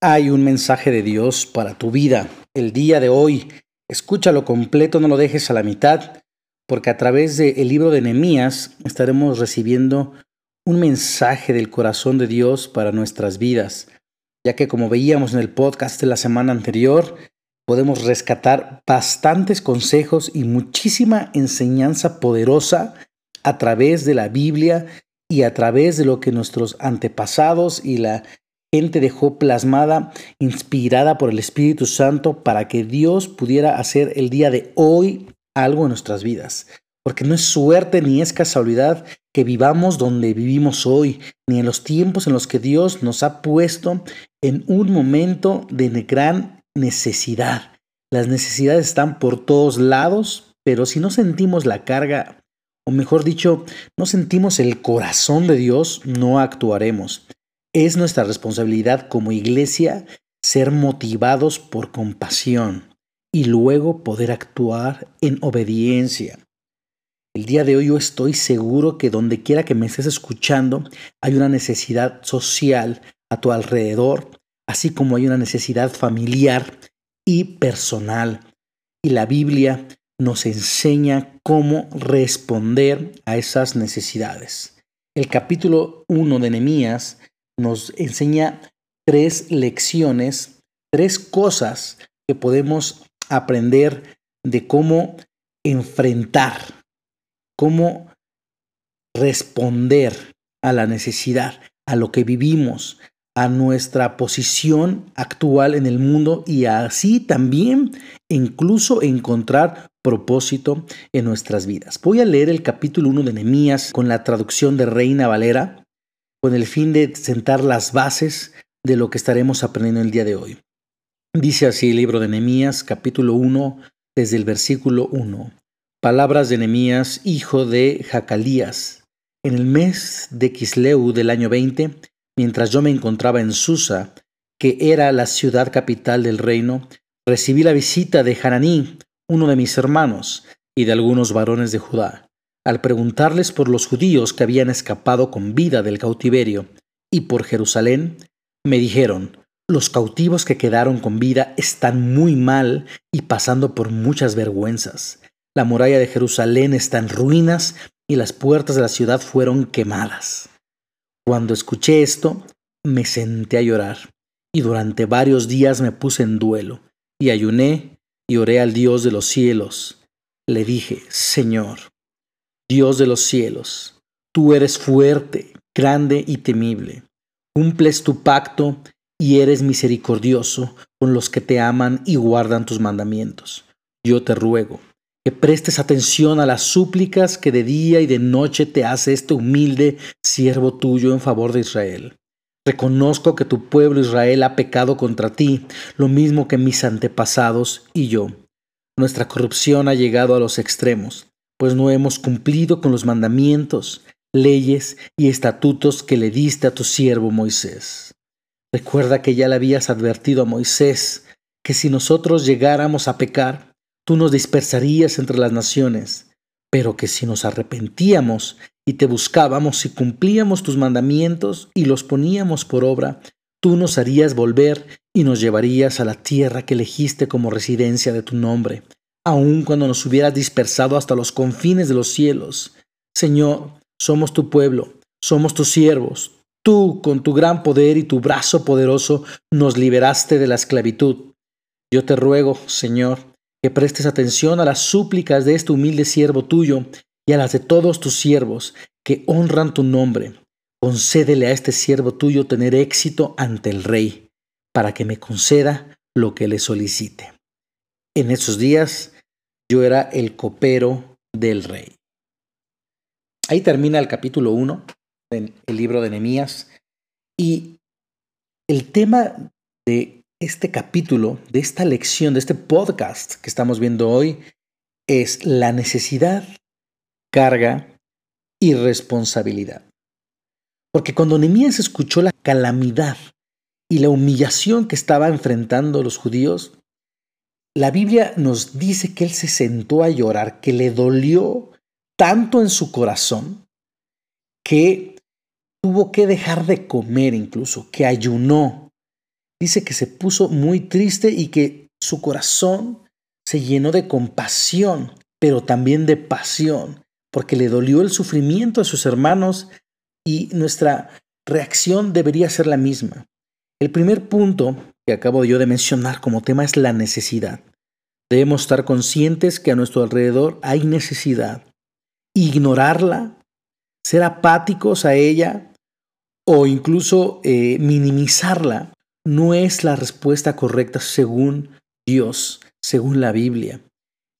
Hay un mensaje de Dios para tu vida el día de hoy. Escúchalo completo, no lo dejes a la mitad, porque a través del libro de Nehemías estaremos recibiendo un mensaje del corazón de Dios para nuestras vidas, ya que como veíamos en el podcast de la semana anterior, podemos rescatar bastantes consejos y muchísima enseñanza poderosa a través de la Biblia y a través de lo que nuestros antepasados y la gente dejó plasmada, inspirada por el Espíritu Santo para que Dios pudiera hacer el día de hoy algo en nuestras vidas. Porque no es suerte ni es casualidad que vivamos donde vivimos hoy, ni en los tiempos en los que Dios nos ha puesto en un momento de gran necesidad. Las necesidades están por todos lados, pero si no sentimos la carga, o mejor dicho, no sentimos el corazón de Dios, no actuaremos. Es nuestra responsabilidad como iglesia ser motivados por compasión y luego poder actuar en obediencia. El día de hoy yo estoy seguro que donde quiera que me estés escuchando hay una necesidad social a tu alrededor, así como hay una necesidad familiar y personal. Y la Biblia nos enseña cómo responder a esas necesidades. El capítulo 1 de Nehemías nos enseña tres lecciones, tres cosas que podemos aprender de cómo enfrentar, cómo responder a la necesidad, a lo que vivimos, a nuestra posición actual en el mundo y así también incluso encontrar propósito en nuestras vidas. Voy a leer el capítulo 1 de Nehemías con la traducción de Reina Valera con el fin de sentar las bases de lo que estaremos aprendiendo el día de hoy. Dice así el libro de Nehemías, capítulo 1, desde el versículo 1. Palabras de Nehemías, hijo de Jacalías. En el mes de Kisleu del año 20, mientras yo me encontraba en Susa, que era la ciudad capital del reino, recibí la visita de Hananí, uno de mis hermanos, y de algunos varones de Judá al preguntarles por los judíos que habían escapado con vida del cautiverio y por Jerusalén, me dijeron, los cautivos que quedaron con vida están muy mal y pasando por muchas vergüenzas. La muralla de Jerusalén está en ruinas y las puertas de la ciudad fueron quemadas. Cuando escuché esto, me senté a llorar y durante varios días me puse en duelo y ayuné y oré al Dios de los cielos. Le dije, Señor, Dios de los cielos, tú eres fuerte, grande y temible. Cumples tu pacto y eres misericordioso con los que te aman y guardan tus mandamientos. Yo te ruego que prestes atención a las súplicas que de día y de noche te hace este humilde siervo tuyo en favor de Israel. Reconozco que tu pueblo Israel ha pecado contra ti, lo mismo que mis antepasados y yo. Nuestra corrupción ha llegado a los extremos pues no hemos cumplido con los mandamientos, leyes y estatutos que le diste a tu siervo Moisés. Recuerda que ya le habías advertido a Moisés que si nosotros llegáramos a pecar, tú nos dispersarías entre las naciones, pero que si nos arrepentíamos y te buscábamos y cumplíamos tus mandamientos y los poníamos por obra, tú nos harías volver y nos llevarías a la tierra que elegiste como residencia de tu nombre, aun cuando nos hubieras dispersado hasta los confines de los cielos. Señor, somos tu pueblo, somos tus siervos. Tú, con tu gran poder y tu brazo poderoso, nos liberaste de la esclavitud. Yo te ruego, Señor, que prestes atención a las súplicas de este humilde siervo tuyo y a las de todos tus siervos que honran tu nombre. Concédele a este siervo tuyo tener éxito ante el Rey, para que me conceda lo que le solicite. En esos días yo era el copero del rey. Ahí termina el capítulo 1 del libro de Nehemías y el tema de este capítulo, de esta lección, de este podcast que estamos viendo hoy es la necesidad, carga y responsabilidad. Porque cuando Nehemías escuchó la calamidad y la humillación que estaba enfrentando los judíos, la Biblia nos dice que él se sentó a llorar, que le dolió tanto en su corazón que tuvo que dejar de comer incluso, que ayunó, dice que se puso muy triste y que su corazón se llenó de compasión, pero también de pasión, porque le dolió el sufrimiento a sus hermanos y nuestra reacción debería ser la misma. El primer punto que acabo yo de mencionar como tema es la necesidad. Debemos estar conscientes que a nuestro alrededor hay necesidad. Ignorarla, ser apáticos a ella o incluso eh, minimizarla no es la respuesta correcta según Dios, según la Biblia,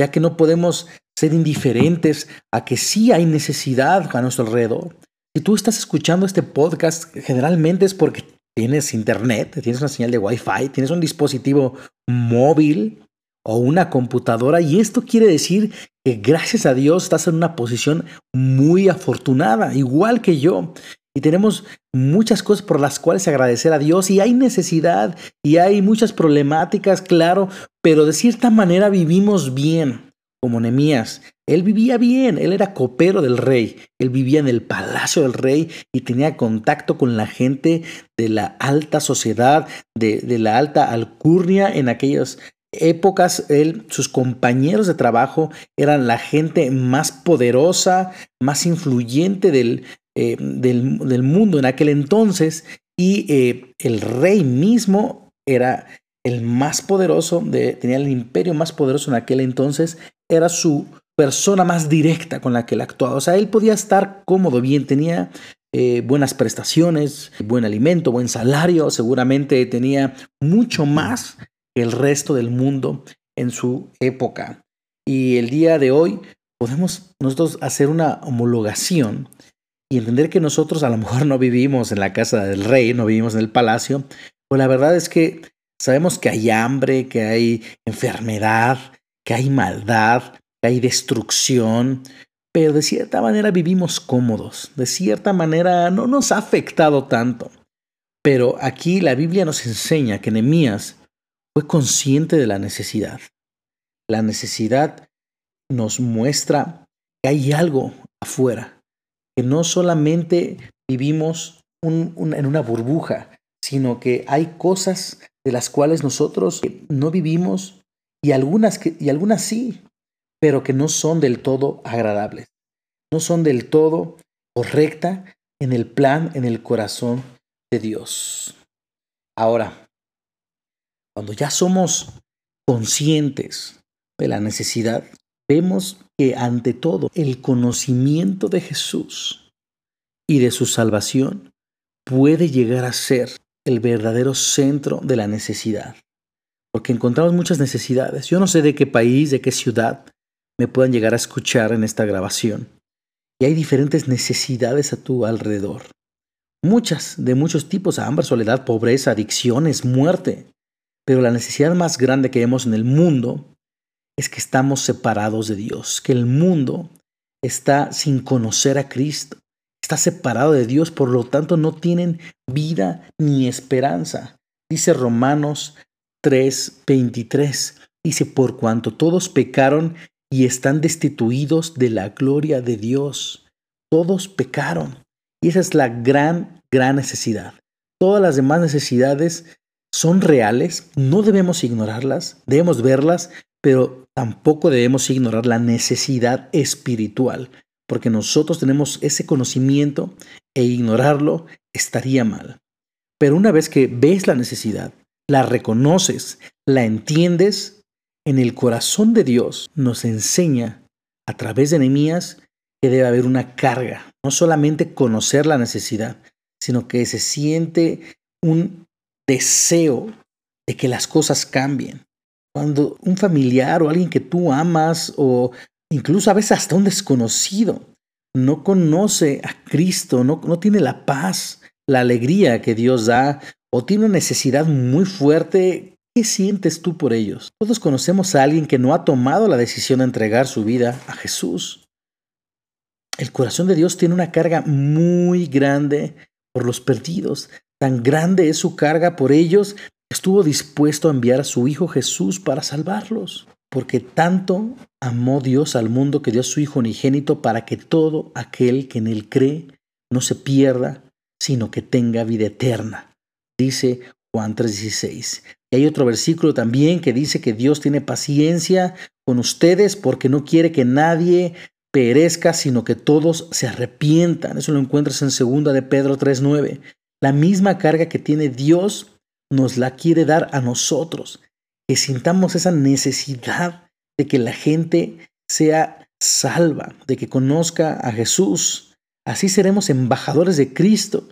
ya que no podemos ser indiferentes a que sí hay necesidad a nuestro alrededor. Si tú estás escuchando este podcast, generalmente es porque tienes internet, tienes una señal de Wi-Fi, tienes un dispositivo móvil o una computadora y esto quiere decir que gracias a Dios estás en una posición muy afortunada, igual que yo. Y tenemos muchas cosas por las cuales agradecer a Dios y hay necesidad y hay muchas problemáticas, claro, pero de cierta manera vivimos bien, como Nemías. Él vivía bien, él era copero del rey, él vivía en el palacio del rey y tenía contacto con la gente de la alta sociedad, de, de la alta alcurnia en aquellas épocas, él, sus compañeros de trabajo eran la gente más poderosa, más influyente del, eh, del, mundo en aquel entonces y eh, el rey mismo era el más poderoso, de, tenía el imperio más poderoso en aquel entonces, era su persona más directa con la que él actuaba. O sea, él podía estar cómodo, bien, tenía eh, buenas prestaciones, buen alimento, buen salario, seguramente tenía mucho más el resto del mundo en su época. Y el día de hoy podemos nosotros hacer una homologación y entender que nosotros a lo mejor no vivimos en la casa del rey, no vivimos en el palacio, pues la verdad es que sabemos que hay hambre, que hay enfermedad, que hay maldad, que hay destrucción, pero de cierta manera vivimos cómodos, de cierta manera no nos ha afectado tanto. Pero aquí la Biblia nos enseña que Nehemías fue consciente de la necesidad. La necesidad nos muestra que hay algo afuera, que no solamente vivimos en una burbuja, sino que hay cosas de las cuales nosotros no vivimos y algunas, que, y algunas sí, pero que no son del todo agradables, no son del todo correcta en el plan, en el corazón de Dios. Ahora, cuando ya somos conscientes de la necesidad, vemos que ante todo el conocimiento de Jesús y de su salvación puede llegar a ser el verdadero centro de la necesidad. Porque encontramos muchas necesidades. Yo no sé de qué país, de qué ciudad me puedan llegar a escuchar en esta grabación. Y hay diferentes necesidades a tu alrededor. Muchas, de muchos tipos, hambre, soledad, pobreza, adicciones, muerte. Pero la necesidad más grande que vemos en el mundo es que estamos separados de Dios, que el mundo está sin conocer a Cristo, está separado de Dios, por lo tanto no tienen vida ni esperanza. Dice Romanos 3:23, dice, por cuanto todos pecaron y están destituidos de la gloria de Dios, todos pecaron. Y esa es la gran, gran necesidad. Todas las demás necesidades son reales, no debemos ignorarlas, debemos verlas, pero tampoco debemos ignorar la necesidad espiritual, porque nosotros tenemos ese conocimiento e ignorarlo estaría mal. Pero una vez que ves la necesidad, la reconoces, la entiendes, en el corazón de Dios nos enseña a través de Nehemías que debe haber una carga, no solamente conocer la necesidad, sino que se siente un deseo de que las cosas cambien. Cuando un familiar o alguien que tú amas o incluso a veces hasta un desconocido no conoce a Cristo, no, no tiene la paz, la alegría que Dios da o tiene una necesidad muy fuerte, ¿qué sientes tú por ellos? Todos conocemos a alguien que no ha tomado la decisión de entregar su vida a Jesús. El corazón de Dios tiene una carga muy grande por los perdidos. Tan grande es su carga por ellos estuvo dispuesto a enviar a su Hijo Jesús para salvarlos, porque tanto amó Dios al mundo que dio a su Hijo unigénito para que todo aquel que en él cree no se pierda, sino que tenga vida eterna. Dice Juan 3:16. Y hay otro versículo también que dice que Dios tiene paciencia con ustedes porque no quiere que nadie perezca, sino que todos se arrepientan. Eso lo encuentras en 2 de Pedro 3:9. La misma carga que tiene Dios nos la quiere dar a nosotros, que sintamos esa necesidad de que la gente sea salva, de que conozca a Jesús. Así seremos embajadores de Cristo.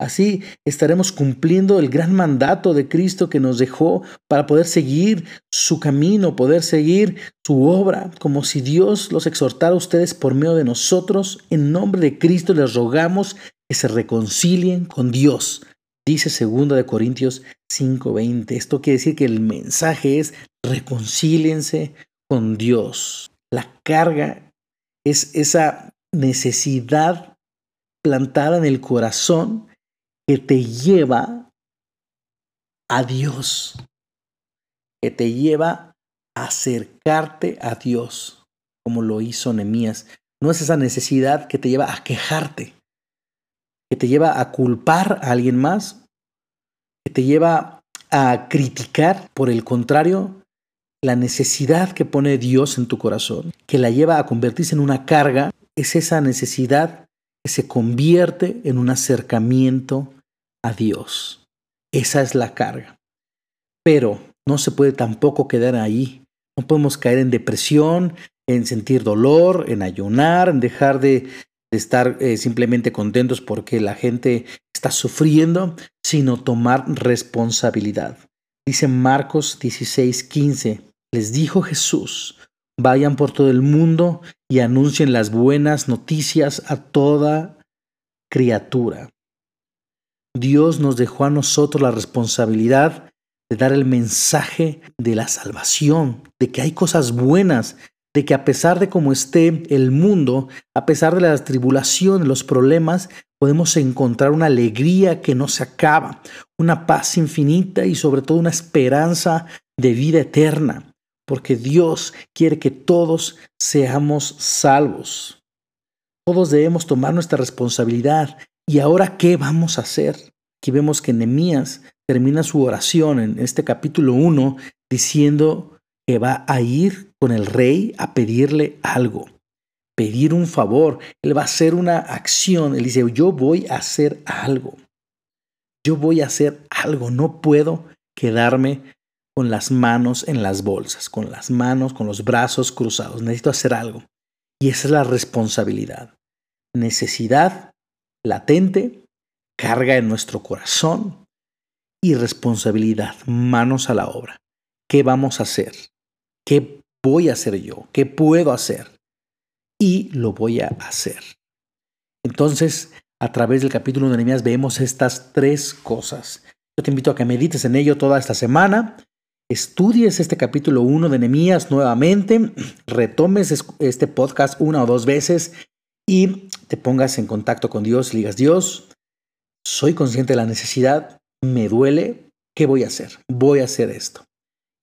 Así estaremos cumpliendo el gran mandato de Cristo que nos dejó para poder seguir su camino, poder seguir su obra, como si Dios los exhortara a ustedes por medio de nosotros. En nombre de Cristo les rogamos que se reconcilien con Dios. Dice 2 de Corintios 5:20. Esto quiere decir que el mensaje es reconcíliense con Dios. La carga es esa necesidad plantada en el corazón que te lleva a Dios, que te lleva a acercarte a Dios, como lo hizo Nehemías. No es esa necesidad que te lleva a quejarte, que te lleva a culpar a alguien más, que te lleva a criticar. Por el contrario, la necesidad que pone Dios en tu corazón, que la lleva a convertirse en una carga, es esa necesidad que se convierte en un acercamiento a Dios. Esa es la carga. Pero no se puede tampoco quedar ahí. No podemos caer en depresión, en sentir dolor, en ayunar, en dejar de, estar eh, simplemente contentos porque la gente está sufriendo, sino tomar responsabilidad. Dice Marcos 16, 15, les dijo Jesús, vayan por todo el mundo y anuncien las buenas noticias a toda criatura. Dios nos dejó a nosotros la responsabilidad de dar el mensaje de la salvación, de que hay cosas buenas, de que a pesar de cómo esté el mundo, a pesar de las tribulaciones, los problemas, podemos encontrar una alegría que no se acaba, una paz infinita y sobre todo una esperanza de vida eterna, porque Dios quiere que todos seamos salvos. Todos debemos tomar nuestra responsabilidad ¿Y ahora qué vamos a hacer? Aquí vemos que Nehemías termina su oración en este capítulo 1 diciendo que va a ir con el rey a pedirle algo, pedir un favor. Él va a hacer una acción. Él dice, yo voy a hacer algo. Yo voy a hacer algo. No puedo quedarme con las manos en las bolsas, con las manos, con los brazos cruzados. Necesito hacer algo. Y esa es la responsabilidad. Necesidad latente, carga en nuestro corazón y responsabilidad, manos a la obra. ¿Qué vamos a hacer? ¿Qué voy a hacer yo? ¿Qué puedo hacer? Y lo voy a hacer. Entonces, a través del capítulo de Nehemías vemos estas tres cosas. Yo te invito a que medites en ello toda esta semana, estudies este capítulo 1 de Nehemías nuevamente, retomes este podcast una o dos veces y te pongas en contacto con Dios y digas, Dios, soy consciente de la necesidad, me duele, ¿qué voy a hacer? Voy a hacer esto.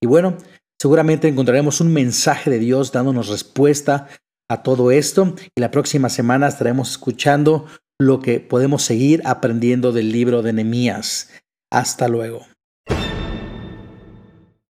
Y bueno, seguramente encontraremos un mensaje de Dios dándonos respuesta a todo esto y la próxima semana estaremos escuchando lo que podemos seguir aprendiendo del libro de Nehemías. Hasta luego.